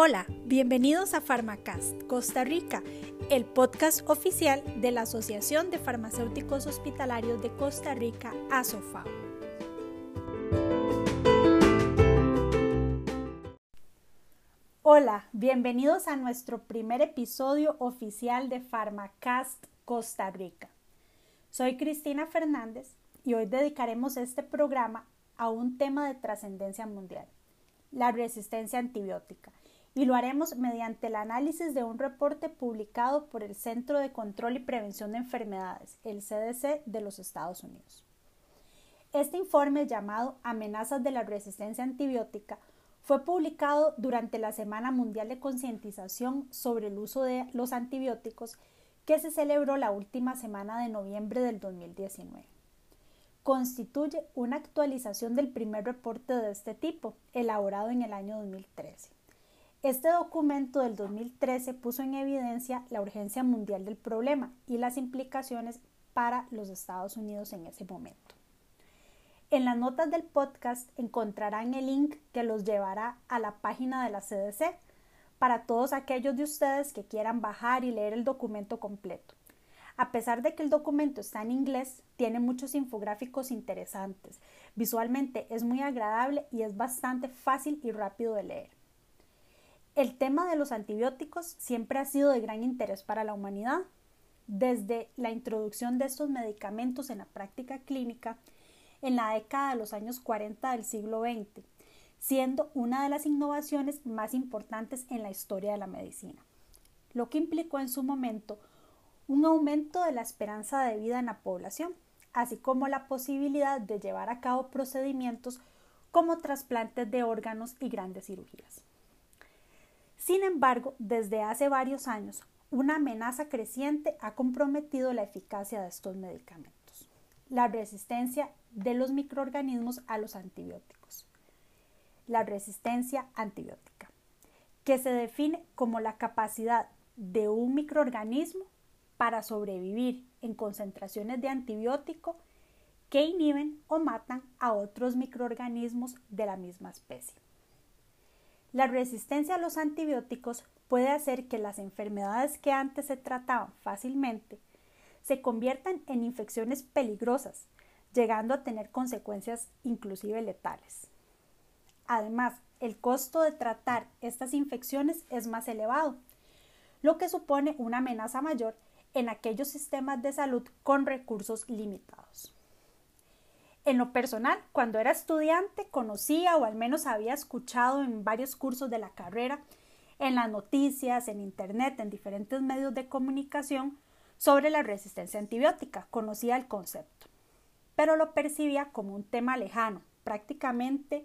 Hola, bienvenidos a Pharmacast Costa Rica, el podcast oficial de la Asociación de Farmacéuticos Hospitalarios de Costa Rica, ASOFA. Hola, bienvenidos a nuestro primer episodio oficial de Pharmacast Costa Rica. Soy Cristina Fernández y hoy dedicaremos este programa a un tema de trascendencia mundial, la resistencia antibiótica y lo haremos mediante el análisis de un reporte publicado por el Centro de Control y Prevención de Enfermedades, el CDC de los Estados Unidos. Este informe llamado Amenazas de la resistencia antibiótica fue publicado durante la Semana Mundial de Concientización sobre el uso de los antibióticos que se celebró la última semana de noviembre del 2019. Constituye una actualización del primer reporte de este tipo, elaborado en el año 2013. Este documento del 2013 puso en evidencia la urgencia mundial del problema y las implicaciones para los Estados Unidos en ese momento. En las notas del podcast encontrarán el link que los llevará a la página de la CDC para todos aquellos de ustedes que quieran bajar y leer el documento completo. A pesar de que el documento está en inglés, tiene muchos infográficos interesantes. Visualmente es muy agradable y es bastante fácil y rápido de leer. El tema de los antibióticos siempre ha sido de gran interés para la humanidad. Desde la introducción de estos medicamentos en la práctica clínica en la década de los años 40 del siglo XX, siendo una de las innovaciones más importantes en la historia de la medicina, lo que implicó en su momento un aumento de la esperanza de vida en la población, así como la posibilidad de llevar a cabo procedimientos como trasplantes de órganos y grandes cirugías. Sin embargo, desde hace varios años, una amenaza creciente ha comprometido la eficacia de estos medicamentos, la resistencia de los microorganismos a los antibióticos. La resistencia antibiótica, que se define como la capacidad de un microorganismo para sobrevivir en concentraciones de antibiótico que inhiben o matan a otros microorganismos de la misma especie. La resistencia a los antibióticos puede hacer que las enfermedades que antes se trataban fácilmente se conviertan en infecciones peligrosas, llegando a tener consecuencias inclusive letales. Además, el costo de tratar estas infecciones es más elevado, lo que supone una amenaza mayor en aquellos sistemas de salud con recursos limitados. En lo personal, cuando era estudiante, conocía o al menos había escuchado en varios cursos de la carrera, en las noticias, en Internet, en diferentes medios de comunicación, sobre la resistencia antibiótica. Conocía el concepto, pero lo percibía como un tema lejano, prácticamente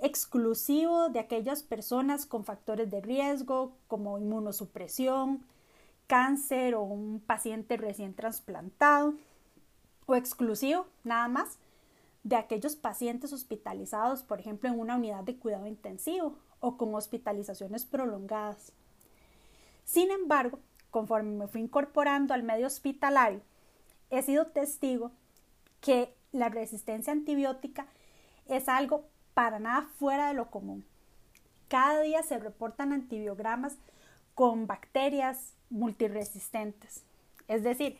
exclusivo de aquellas personas con factores de riesgo como inmunosupresión, cáncer o un paciente recién trasplantado, o exclusivo nada más de aquellos pacientes hospitalizados, por ejemplo, en una unidad de cuidado intensivo o con hospitalizaciones prolongadas. Sin embargo, conforme me fui incorporando al medio hospitalario, he sido testigo que la resistencia antibiótica es algo para nada fuera de lo común. Cada día se reportan antibiogramas con bacterias multiresistentes. Es decir,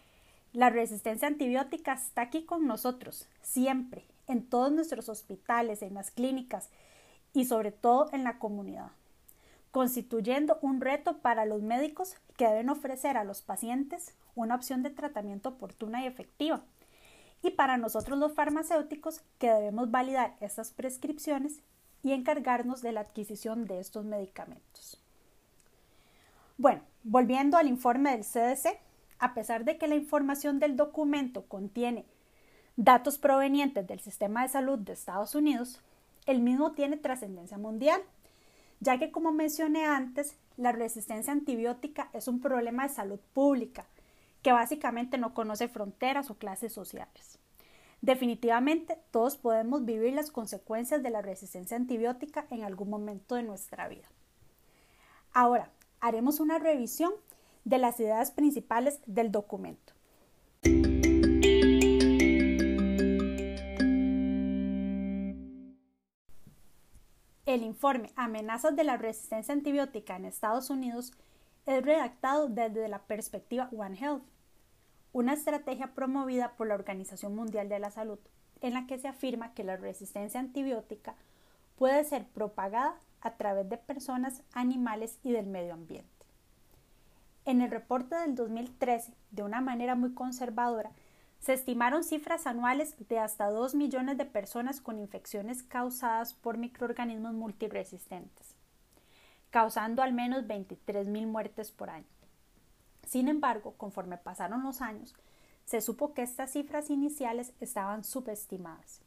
la resistencia antibiótica está aquí con nosotros, siempre, en todos nuestros hospitales, en las clínicas y sobre todo en la comunidad, constituyendo un reto para los médicos que deben ofrecer a los pacientes una opción de tratamiento oportuna y efectiva, y para nosotros los farmacéuticos que debemos validar estas prescripciones y encargarnos de la adquisición de estos medicamentos. Bueno, volviendo al informe del CDC, a pesar de que la información del documento contiene datos provenientes del sistema de salud de Estados Unidos, el mismo tiene trascendencia mundial, ya que como mencioné antes, la resistencia antibiótica es un problema de salud pública que básicamente no conoce fronteras o clases sociales. Definitivamente todos podemos vivir las consecuencias de la resistencia antibiótica en algún momento de nuestra vida. Ahora, haremos una revisión de las ideas principales del documento. El informe Amenazas de la resistencia antibiótica en Estados Unidos es redactado desde la perspectiva One Health, una estrategia promovida por la Organización Mundial de la Salud, en la que se afirma que la resistencia antibiótica puede ser propagada a través de personas, animales y del medio ambiente. En el reporte del 2013, de una manera muy conservadora, se estimaron cifras anuales de hasta 2 millones de personas con infecciones causadas por microorganismos multiresistentes, causando al menos 23 mil muertes por año. Sin embargo, conforme pasaron los años, se supo que estas cifras iniciales estaban subestimadas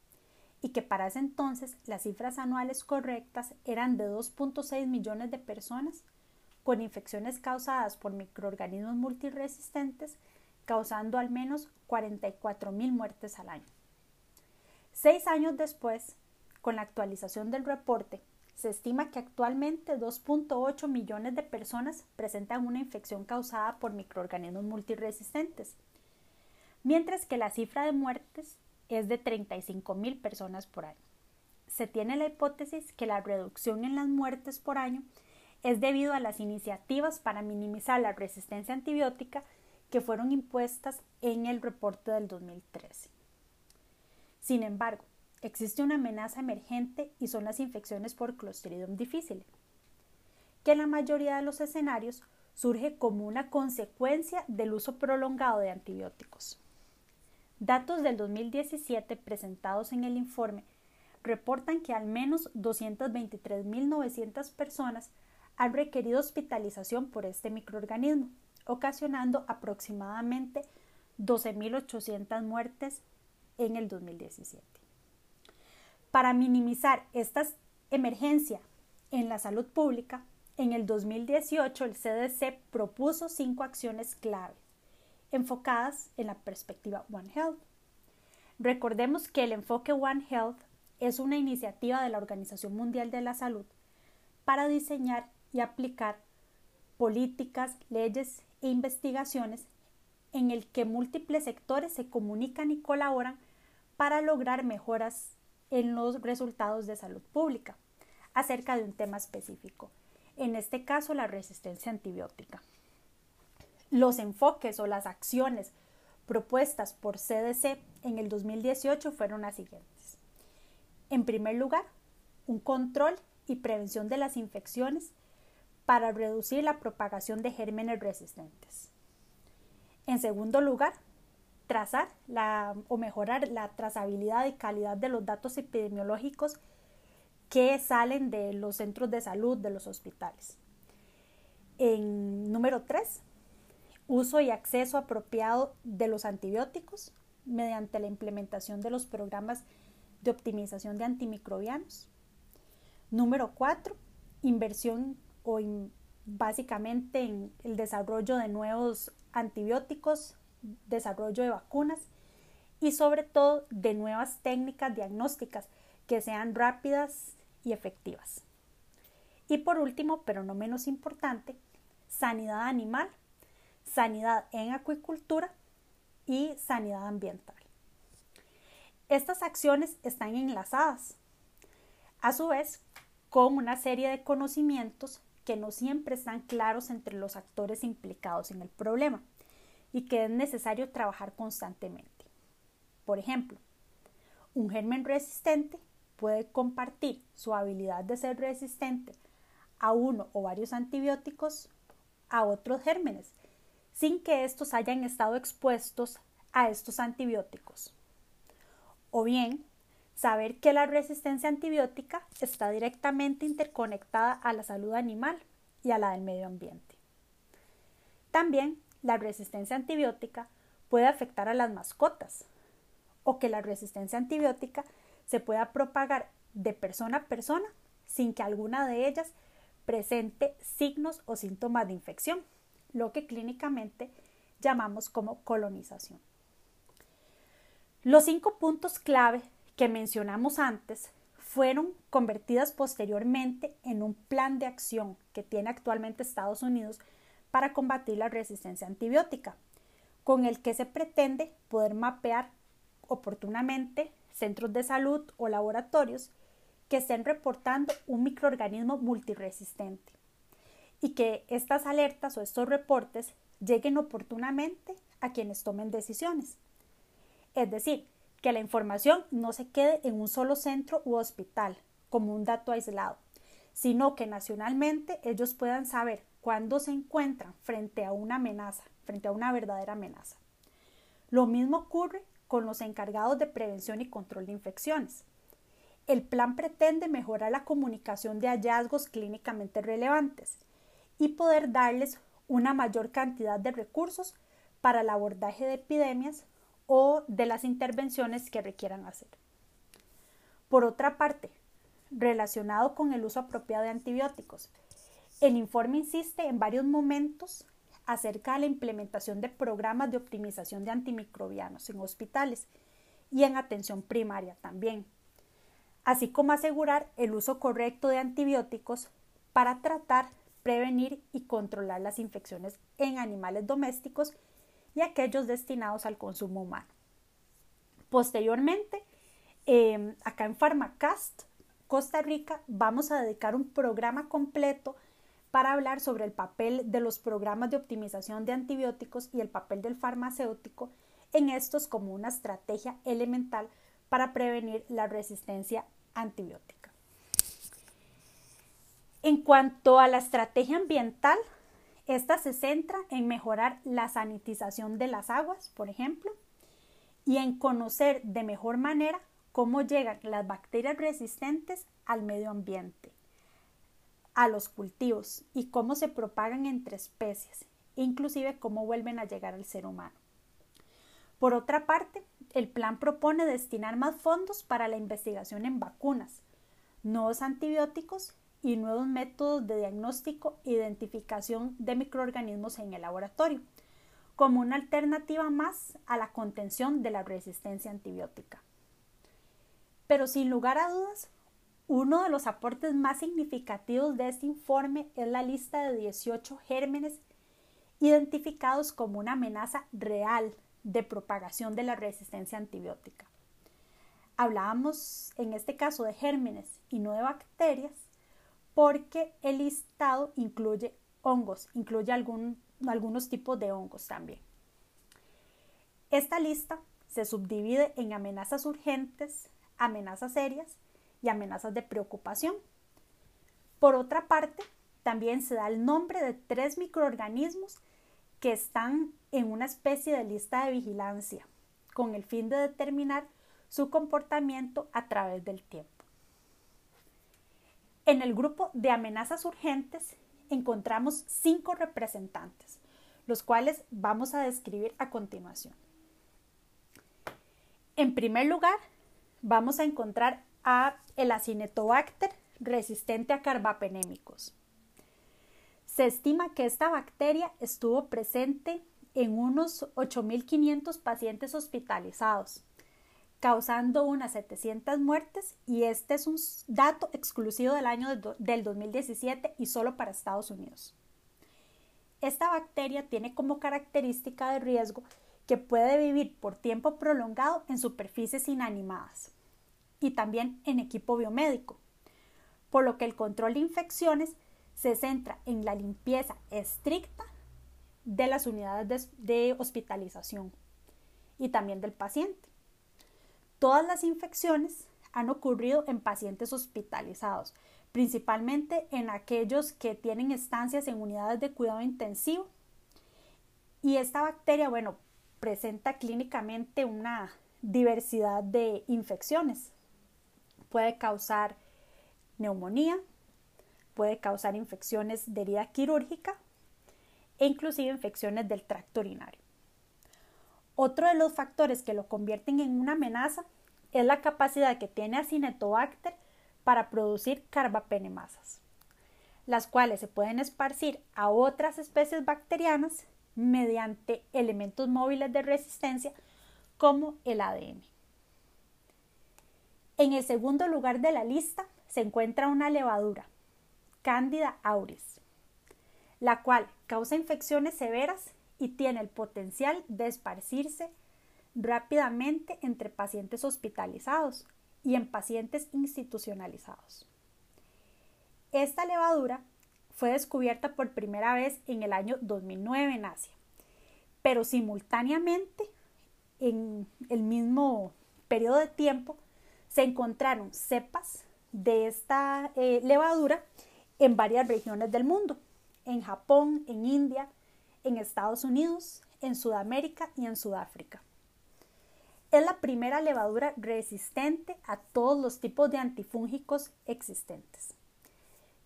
y que para ese entonces las cifras anuales correctas eran de 2.6 millones de personas con infecciones causadas por microorganismos multiresistentes causando al menos 44 mil muertes al año. Seis años después, con la actualización del reporte, se estima que actualmente 2.8 millones de personas presentan una infección causada por microorganismos multiresistentes, mientras que la cifra de muertes es de 35 mil personas por año. Se tiene la hipótesis que la reducción en las muertes por año es debido a las iniciativas para minimizar la resistencia antibiótica que fueron impuestas en el reporte del 2013. Sin embargo, existe una amenaza emergente y son las infecciones por Clostridium difficile, que en la mayoría de los escenarios surge como una consecuencia del uso prolongado de antibióticos. Datos del 2017 presentados en el informe reportan que al menos 223.900 personas han requerido hospitalización por este microorganismo, ocasionando aproximadamente 12.800 muertes en el 2017. Para minimizar esta emergencia en la salud pública, en el 2018 el CDC propuso cinco acciones clave enfocadas en la perspectiva One Health. Recordemos que el enfoque One Health es una iniciativa de la Organización Mundial de la Salud para diseñar y aplicar políticas, leyes e investigaciones en el que múltiples sectores se comunican y colaboran para lograr mejoras en los resultados de salud pública acerca de un tema específico, en este caso la resistencia antibiótica. Los enfoques o las acciones propuestas por CDC en el 2018 fueron las siguientes. En primer lugar, un control y prevención de las infecciones para reducir la propagación de gérmenes resistentes. En segundo lugar, trazar o mejorar la trazabilidad y calidad de los datos epidemiológicos que salen de los centros de salud de los hospitales. En número tres, uso y acceso apropiado de los antibióticos mediante la implementación de los programas de optimización de antimicrobianos. Número cuatro, inversión o básicamente en el desarrollo de nuevos antibióticos, desarrollo de vacunas y sobre todo de nuevas técnicas diagnósticas que sean rápidas y efectivas. Y por último, pero no menos importante, sanidad animal, sanidad en acuicultura y sanidad ambiental. Estas acciones están enlazadas, a su vez, con una serie de conocimientos que no siempre están claros entre los actores implicados en el problema y que es necesario trabajar constantemente. Por ejemplo, un germen resistente puede compartir su habilidad de ser resistente a uno o varios antibióticos a otros gérmenes, sin que estos hayan estado expuestos a estos antibióticos. O bien, Saber que la resistencia antibiótica está directamente interconectada a la salud animal y a la del medio ambiente. También la resistencia antibiótica puede afectar a las mascotas o que la resistencia antibiótica se pueda propagar de persona a persona sin que alguna de ellas presente signos o síntomas de infección, lo que clínicamente llamamos como colonización. Los cinco puntos clave que mencionamos antes fueron convertidas posteriormente en un plan de acción que tiene actualmente Estados Unidos para combatir la resistencia antibiótica, con el que se pretende poder mapear oportunamente centros de salud o laboratorios que estén reportando un microorganismo multiresistente y que estas alertas o estos reportes lleguen oportunamente a quienes tomen decisiones. Es decir, que la información no se quede en un solo centro u hospital como un dato aislado, sino que nacionalmente ellos puedan saber cuándo se encuentran frente a una amenaza, frente a una verdadera amenaza. Lo mismo ocurre con los encargados de prevención y control de infecciones. El plan pretende mejorar la comunicación de hallazgos clínicamente relevantes y poder darles una mayor cantidad de recursos para el abordaje de epidemias o de las intervenciones que requieran hacer. Por otra parte, relacionado con el uso apropiado de antibióticos, el informe insiste en varios momentos acerca de la implementación de programas de optimización de antimicrobianos en hospitales y en atención primaria también, así como asegurar el uso correcto de antibióticos para tratar, prevenir y controlar las infecciones en animales domésticos y aquellos destinados al consumo humano. Posteriormente, em, acá en Pharmacast, Costa Rica, vamos a dedicar un programa completo para hablar sobre el papel de los programas de optimización de antibióticos y el papel del farmacéutico en estos como una estrategia elemental para prevenir la resistencia antibiótica. En cuanto a la estrategia ambiental, esta se centra en mejorar la sanitización de las aguas, por ejemplo, y en conocer de mejor manera cómo llegan las bacterias resistentes al medio ambiente, a los cultivos y cómo se propagan entre especies, inclusive cómo vuelven a llegar al ser humano. Por otra parte, el plan propone destinar más fondos para la investigación en vacunas, nuevos antibióticos y nuevos métodos de diagnóstico e identificación de microorganismos en el laboratorio, como una alternativa más a la contención de la resistencia antibiótica. Pero sin lugar a dudas, uno de los aportes más significativos de este informe es la lista de 18 gérmenes identificados como una amenaza real de propagación de la resistencia antibiótica. Hablábamos en este caso de gérmenes y no de bacterias, porque el listado incluye hongos, incluye algunos tipos de hongos también. Esta lista se subdivide en amenazas urgentes, amenazas serias y amenazas de preocupación. Por otra parte, también se da el nombre de tres microorganismos que están en una especie de lista de vigilancia, con el fin de determinar su comportamiento a través del tiempo. En el grupo de amenazas urgentes encontramos cinco representantes, los cuales vamos a describir a continuación. En primer lugar, vamos a encontrar a el Acinetobacter resistente a carbapenémicos. Se estima que esta bacteria estuvo presente en unos 8.500 pacientes hospitalizados causando unas 700 muertes y este es un dato exclusivo del año del 2017 y solo para Estados Unidos. Esta bacteria tiene como característica de riesgo que puede vivir por tiempo prolongado en superficies inanimadas y también en equipo biomédico, por lo que el control de infecciones se centra en la limpieza estricta de las unidades de hospitalización y también del paciente. Todas las infecciones han ocurrido en pacientes hospitalizados, principalmente en aquellos que tienen estancias en unidades de cuidado intensivo. Y esta bacteria, bueno, presenta clínicamente una diversidad de infecciones. Puede causar neumonía, puede causar infecciones de herida quirúrgica e inclusive infecciones del tracto urinario. Otro de los factores que lo convierten en una amenaza es la capacidad que tiene Acinetobacter para producir carbapenemasas, las cuales se pueden esparcir a otras especies bacterianas mediante elementos móviles de resistencia como el ADN. En el segundo lugar de la lista se encuentra una levadura, Candida auris, la cual causa infecciones severas y tiene el potencial de esparcirse rápidamente entre pacientes hospitalizados y en pacientes institucionalizados. Esta levadura fue descubierta por primera vez en el año 2009 en Asia, pero simultáneamente, en el mismo periodo de tiempo, se encontraron cepas de esta eh, levadura en varias regiones del mundo, en Japón, en India, en Estados Unidos, en Sudamérica y en Sudáfrica. Es la primera levadura resistente a todos los tipos de antifúngicos existentes.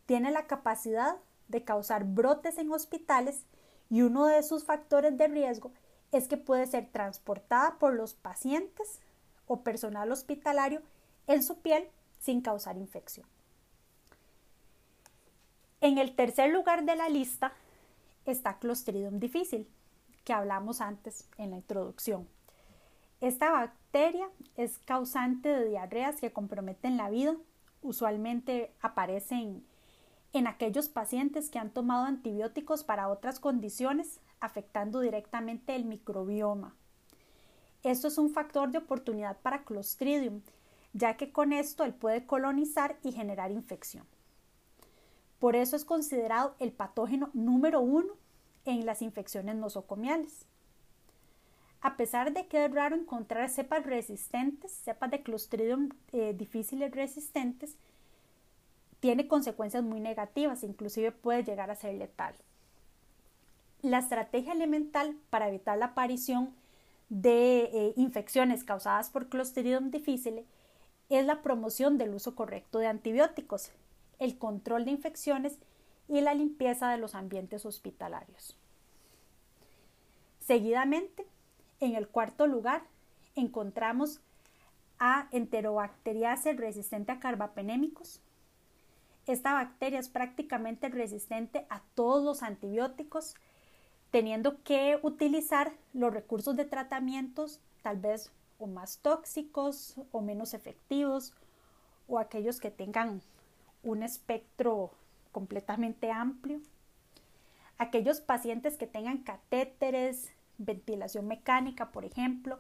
Tiene la capacidad de causar brotes en hospitales y uno de sus factores de riesgo es que puede ser transportada por los pacientes o personal hospitalario en su piel sin causar infección. En el tercer lugar de la lista está Clostridium difficile, que hablamos antes en la introducción. Esta bacteria es causante de diarreas que comprometen la vida. Usualmente aparecen en aquellos pacientes que han tomado antibióticos para otras condiciones, afectando directamente el microbioma. Esto es un factor de oportunidad para Clostridium, ya que con esto él puede colonizar y generar infección. Por eso es considerado el patógeno número uno en las infecciones nosocomiales. A pesar de que es raro encontrar cepas resistentes, cepas de Clostridium eh, difíciles resistentes, tiene consecuencias muy negativas, inclusive puede llegar a ser letal. La estrategia elemental para evitar la aparición de eh, infecciones causadas por Clostridium difficile es la promoción del uso correcto de antibióticos, el control de infecciones y la limpieza de los ambientes hospitalarios. Seguidamente, en el cuarto lugar, encontramos a Enterobacteriaceae resistente a carbapenémicos, esta bacteria es prácticamente resistente a todos los antibióticos, teniendo que utilizar los recursos de tratamientos tal vez o más tóxicos o menos efectivos o aquellos que tengan un espectro completamente amplio. Aquellos pacientes que tengan catéteres, ventilación mecánica, por ejemplo,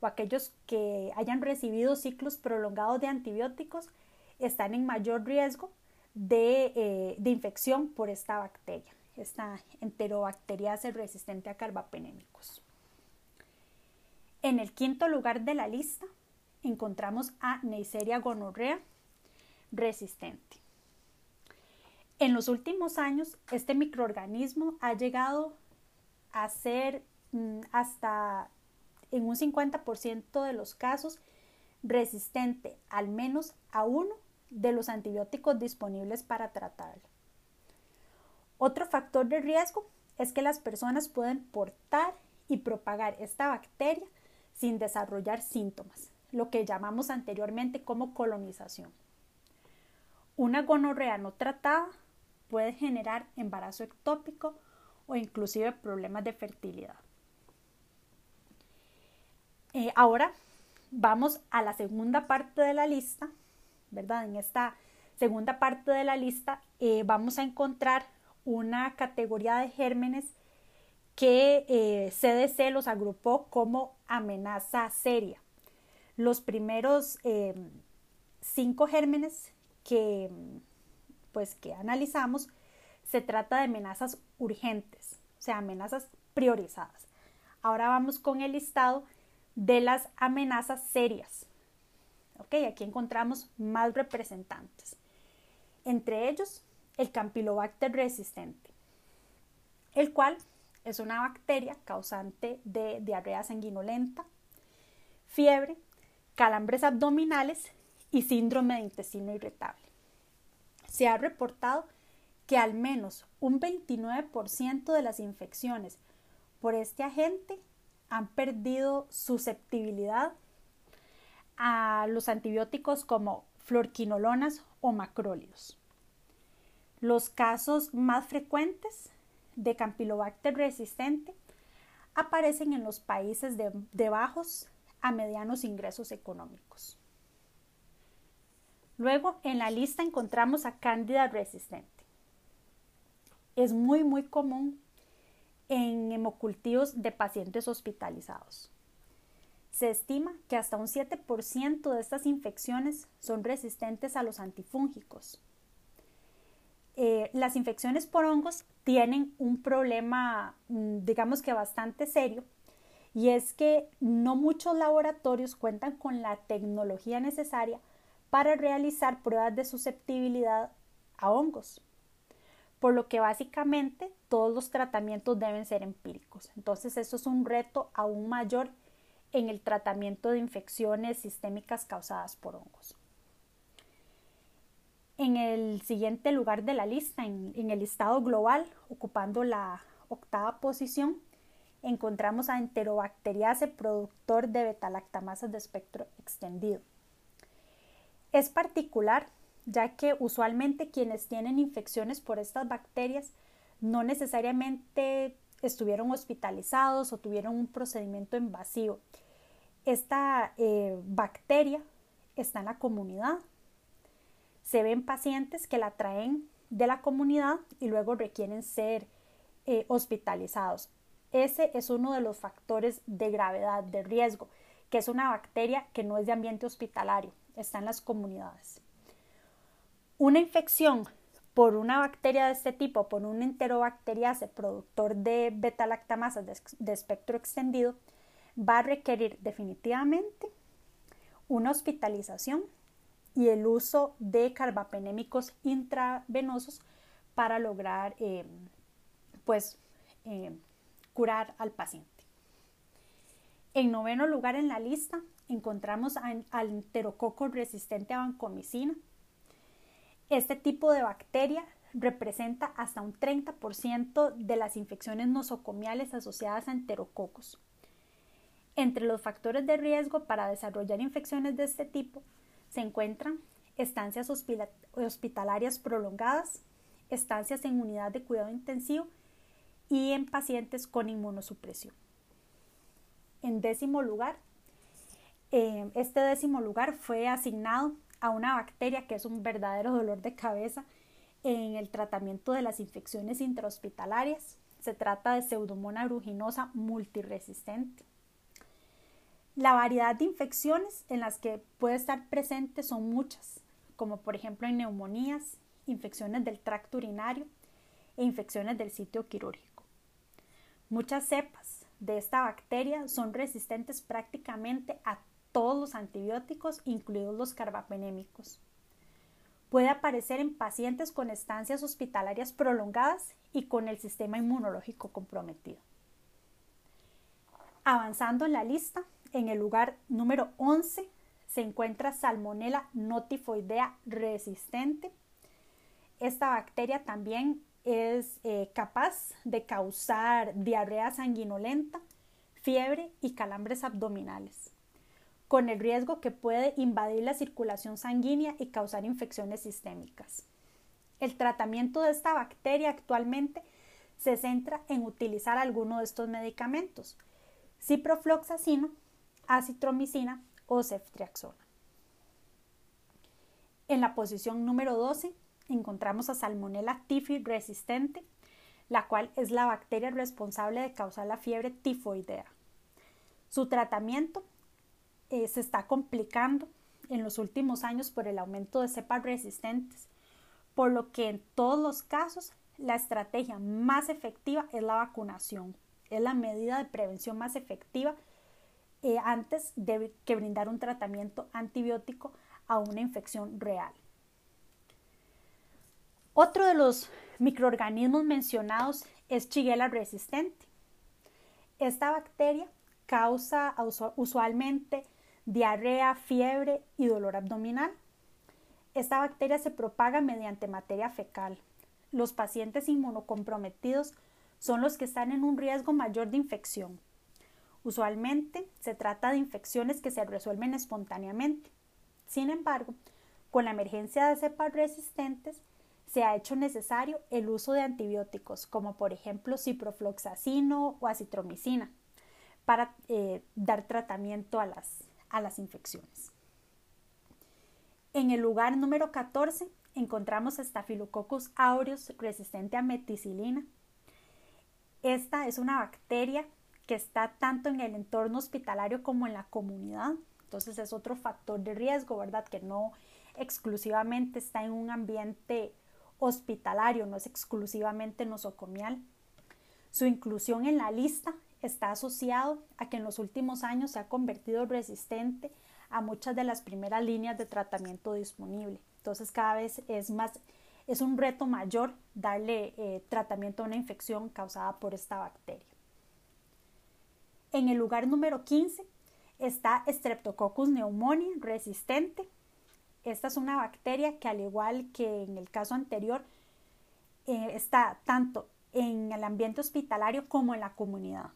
o aquellos que hayan recibido ciclos prolongados de antibióticos, están en mayor riesgo eh, de, infección por esta bacteria, esta enterobacteriase resistente a carbapenémicos. En el quinto lugar de la lista encontramos a Neisseria gonorrea resistente. En los últimos años, este microorganismo ha llegado a ser mm, hasta en un 50% de los casos resistente al menos a uno de los antibióticos disponibles para tratarlo. Otro factor de riesgo es que las personas pueden portar y propagar esta bacteria sin desarrollar síntomas, lo que llamamos anteriormente como colonización. Una gonorrea no tratada puede generar embarazo ectópico o inclusive problemas de fertilidad. Eh, ahora vamos a la segunda parte de la lista ¿verdad? En esta segunda parte de la lista eh, vamos a encontrar una categoría de gérmenes que eh, CDC los agrupó como amenaza seria. Los primeros cinco gérmenes que, pues, que analizamos se trata de amenazas urgentes, o sea, amenazas priorizadas. Ahora vamos con el listado de las amenazas serias. Aquí encontramos más representantes. Entre ellos, el Campylobacter resistente, el cual es una bacteria causante de diarrea sanguinolenta, fiebre, calambres abdominales y síndrome de intestino irritable. Se ha reportado que al menos un 29% de las infecciones por este agente han perdido susceptibilidad a los antibióticos como fluorquinolonas o macrólidos. Los casos más frecuentes de Campylobacter resistente aparecen en los países de, bajos a medianos ingresos económicos. Luego en la lista encontramos a Cándida resistente. Es muy muy común en hemocultivos de pacientes hospitalizados. Se estima que hasta un 7% de estas infecciones son resistentes a los antifúngicos. Eh, las infecciones por hongos tienen un problema, mm, digamos que bastante serio, y es que no muchos laboratorios cuentan con la tecnología necesaria para realizar pruebas de susceptibilidad a hongos, por lo que básicamente todos los tratamientos deben ser empíricos. Entonces, eso es un reto aún mayor en el tratamiento de infecciones sistémicas causadas por hongos. En el siguiente lugar de la lista, en, el listado global, ocupando la octava posición, encontramos a Enterobacteriaceae, productor de betalactamasas de espectro extendido. Es particular ya que usualmente quienes tienen infecciones por estas bacterias no necesariamente estuvieron hospitalizados o tuvieron un procedimiento invasivo esta eh, bacteria está en la comunidad. Se ven pacientes que la traen de la comunidad y luego requieren ser eh, hospitalizados. Ese es uno de los factores de gravedad, de riesgo, que es una bacteria que no es de ambiente hospitalario, está en las comunidades. Una infección por una bacteria de este tipo, por un enterobacteriase productor de beta-lactamasas de espectro extendido, va a requerir definitivamente una hospitalización y el uso de carbapenémicos intravenosos para lograr eh, pues, eh, curar al paciente. En noveno lugar en la lista encontramos al enterococo resistente a vancomicina. Este tipo de bacteria representa hasta un 30% de las infecciones nosocomiales asociadas a enterococos. Entre los factores de riesgo para desarrollar infecciones de este tipo se encuentran estancias hospitalarias prolongadas, estancias en unidad de cuidado intensivo y en pacientes con inmunosupresión. En décimo lugar, eh, este décimo lugar fue asignado a una bacteria que es un verdadero dolor de cabeza en el tratamiento de las infecciones intrahospitalarias. Se trata de Pseudomonas aeruginosa multiresistente. La variedad de infecciones en las que puede estar presente son muchas, como por ejemplo en neumonías, infecciones del tracto urinario e infecciones del sitio quirúrgico. Muchas cepas de esta bacteria son resistentes prácticamente a todos los antibióticos, incluidos los carbapenémicos. Puede aparecer en pacientes con estancias hospitalarias prolongadas y con el sistema inmunológico comprometido. Avanzando en la lista, en el lugar número 11 se encuentra Salmonella notifoidea resistente. Esta bacteria también es eh, capaz de causar diarrea sanguinolenta, fiebre y calambres abdominales, con el riesgo que puede invadir la circulación sanguínea y causar infecciones sistémicas. El tratamiento de esta bacteria actualmente se centra en utilizar alguno de estos medicamentos, ciprofloxacino acitromicina o ceftriaxona. En la posición número 12 encontramos a Salmonella typhi resistente, la cual es la bacteria responsable de causar la fiebre tifoidea. Su tratamiento eh, se está complicando en los últimos años por el aumento de cepas resistentes, por lo que en todos los casos la estrategia más efectiva es la vacunación. Es la medida de prevención más efectiva eh, antes de que brindar un tratamiento antibiótico a una infección real. Otro de los microorganismos mencionados es Shigella resistente. Esta bacteria causa usualmente diarrea, fiebre y dolor abdominal. Esta bacteria se propaga mediante materia fecal. Los pacientes inmunocomprometidos son los que están en un riesgo mayor de infección. Usualmente se trata de infecciones que se resuelven espontáneamente. Sin embargo, con la emergencia de cepas resistentes, se ha hecho necesario el uso de antibióticos, como por ejemplo ciprofloxacino o acitromicina, para eh, dar tratamiento a las, a las infecciones. En el lugar número 14 encontramos Staphylococcus aureus resistente a meticilina. Esta es una bacteria que está tanto en el entorno hospitalario como en la comunidad. Entonces es otro factor de riesgo, ¿verdad? Que no exclusivamente está en un ambiente hospitalario, no es exclusivamente nosocomial. Su inclusión en la lista está asociado a que en los últimos años se ha convertido resistente a muchas de las primeras líneas de tratamiento disponible. Entonces cada vez es más, es un reto mayor darle eh, tratamiento a una infección causada por esta bacteria. En el lugar número 15 está Streptococcus pneumoniae resistente. Esta es una bacteria que al igual que en el caso anterior eh, está tanto en el ambiente hospitalario como en la comunidad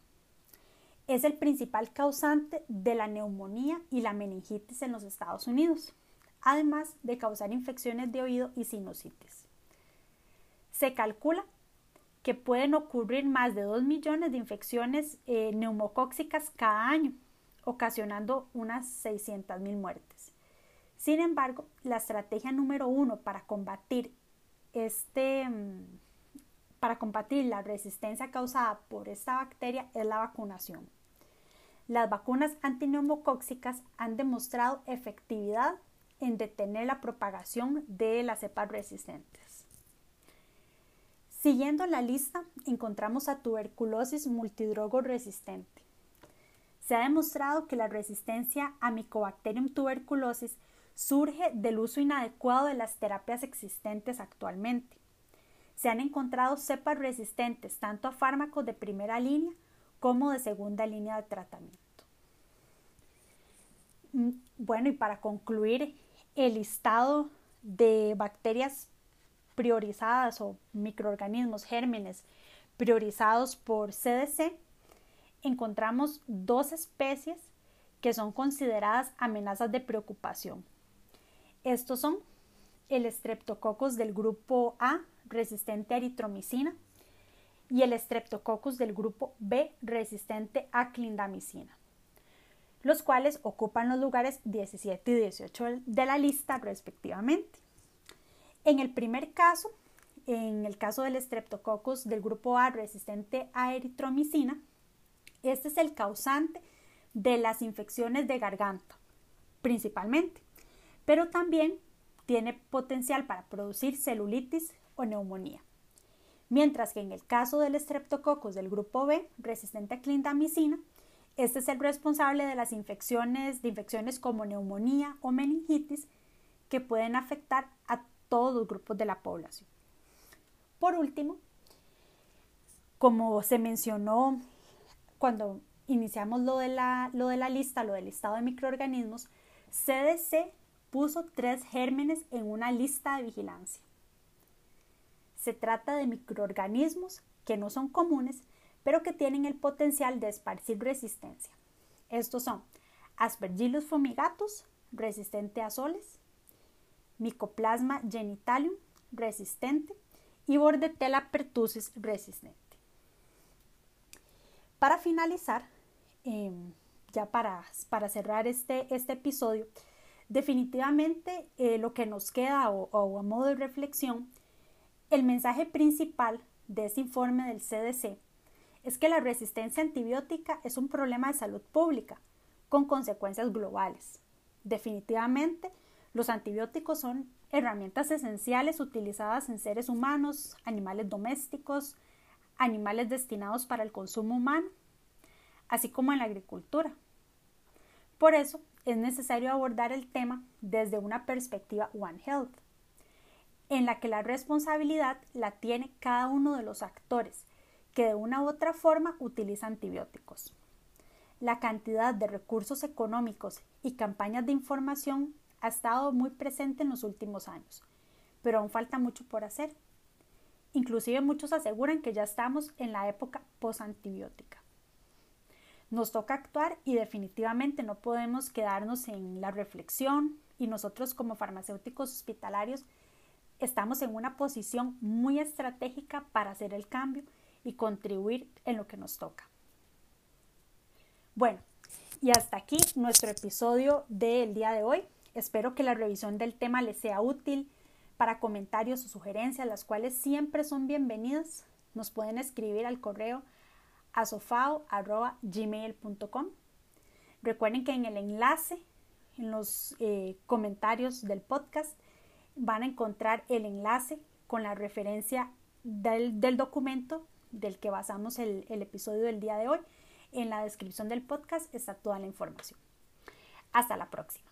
es el principal causante de la neumonía y la meningitis en los Estados Unidos, además de causar infecciones de oído y sinusitis. Se calcula que pueden ocurrir más de 2 millones de infecciones eh, neumocóxicas cada año, ocasionando unas 600 mil muertes. Sin embargo, la estrategia número uno para combatir este, mm, para combatir la resistencia causada por esta bacteria es la vacunación. Las vacunas antineumocóxicas han demostrado efectividad en detener la propagación de las cepas resistentes. Siguiendo la lista, encontramos a tuberculosis multidrogo resistente. Se ha demostrado que la resistencia a Mycobacterium tuberculosis surge del uso inadecuado de las terapias existentes actualmente. Se han encontrado cepas resistentes tanto a fármacos de primera línea como de segunda línea de tratamiento. Mm, bueno, y para concluir, el listado de bacterias priorizadas o microorganismos, gérmenes priorizados por CDC, encontramos dos especies que son consideradas amenazas de preocupación. Estos son el Streptococcus del grupo A, resistente a eritromicina, y el Streptococcus del grupo B, resistente a clindamicina, los cuales ocupan los lugares 17 y 18 de la lista respectivamente. En el primer caso, en el caso del Streptococcus del grupo A resistente a eritromicina, este es el causante de las infecciones de garganta, principalmente, pero también tiene potencial para producir celulitis o neumonía mientras que en el caso del Streptococcus del grupo B, resistente a clindamicina, este es el responsable de las infecciones, de infecciones como neumonía o meningitis que pueden afectar a todos los grupos de la población. Por último, como se mencionó cuando iniciamos lo de la, lo de la lista, lo del listado de microorganismos, CDC puso tres gérmenes en una lista de vigilancia. Se trata de microorganismos que no son comunes, pero que tienen el potencial de esparcir resistencia. Estos son Aspergillus fumigatus, resistente a soles, Mycoplasma genitalium, resistente, y Bordetella pertussis, resistente. Para finalizar, em, ya para, para, cerrar este, este episodio, definitivamente eh, lo que nos queda o a modo de reflexión el mensaje principal de este informe del CDC es que la resistencia antibiótica es un problema de salud pública con consecuencias globales. Definitivamente, los antibióticos son herramientas esenciales utilizadas en seres humanos, animales domésticos, animales destinados para el consumo humano, así como en la agricultura. Por eso es necesario abordar el tema desde una perspectiva One Health en la que la responsabilidad la tiene cada uno de los actores que de una u otra forma utiliza antibióticos. La cantidad de recursos económicos y campañas de información ha estado muy presente en los últimos años, pero aún falta mucho por hacer. Inclusive muchos aseguran que ya estamos en la época posantibiótica. Nos toca actuar y definitivamente no podemos quedarnos en la reflexión y nosotros como farmacéuticos hospitalarios estamos en una posición muy estratégica para hacer el cambio y contribuir en lo que nos toca. Bueno, y hasta aquí nuestro episodio del día de hoy. Espero que la revisión del tema les sea útil para comentarios o sugerencias, las cuales siempre son bienvenidas. Nos pueden escribir al correo asofao.gmail.com. Recuerden que en el enlace, en los eh, comentarios del podcast, van a encontrar el enlace con la referencia del, documento del que basamos el, el episodio del día de hoy. En la descripción del podcast está toda la información. Hasta la próxima.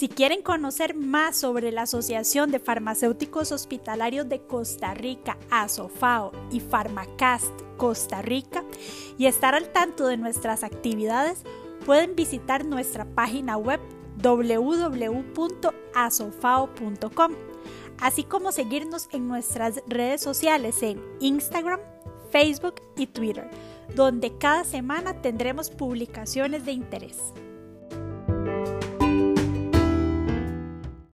Si quieren conocer más sobre la Asociación de Farmacéuticos Hospitalarios de Costa Rica, ASOFAO y Farmacast Costa Rica y estar al tanto de nuestras actividades, pueden visitar nuestra página web www.asofao.com, así como seguirnos en nuestras redes sociales en Instagram, Facebook y Twitter, donde cada semana tendremos publicaciones de interés.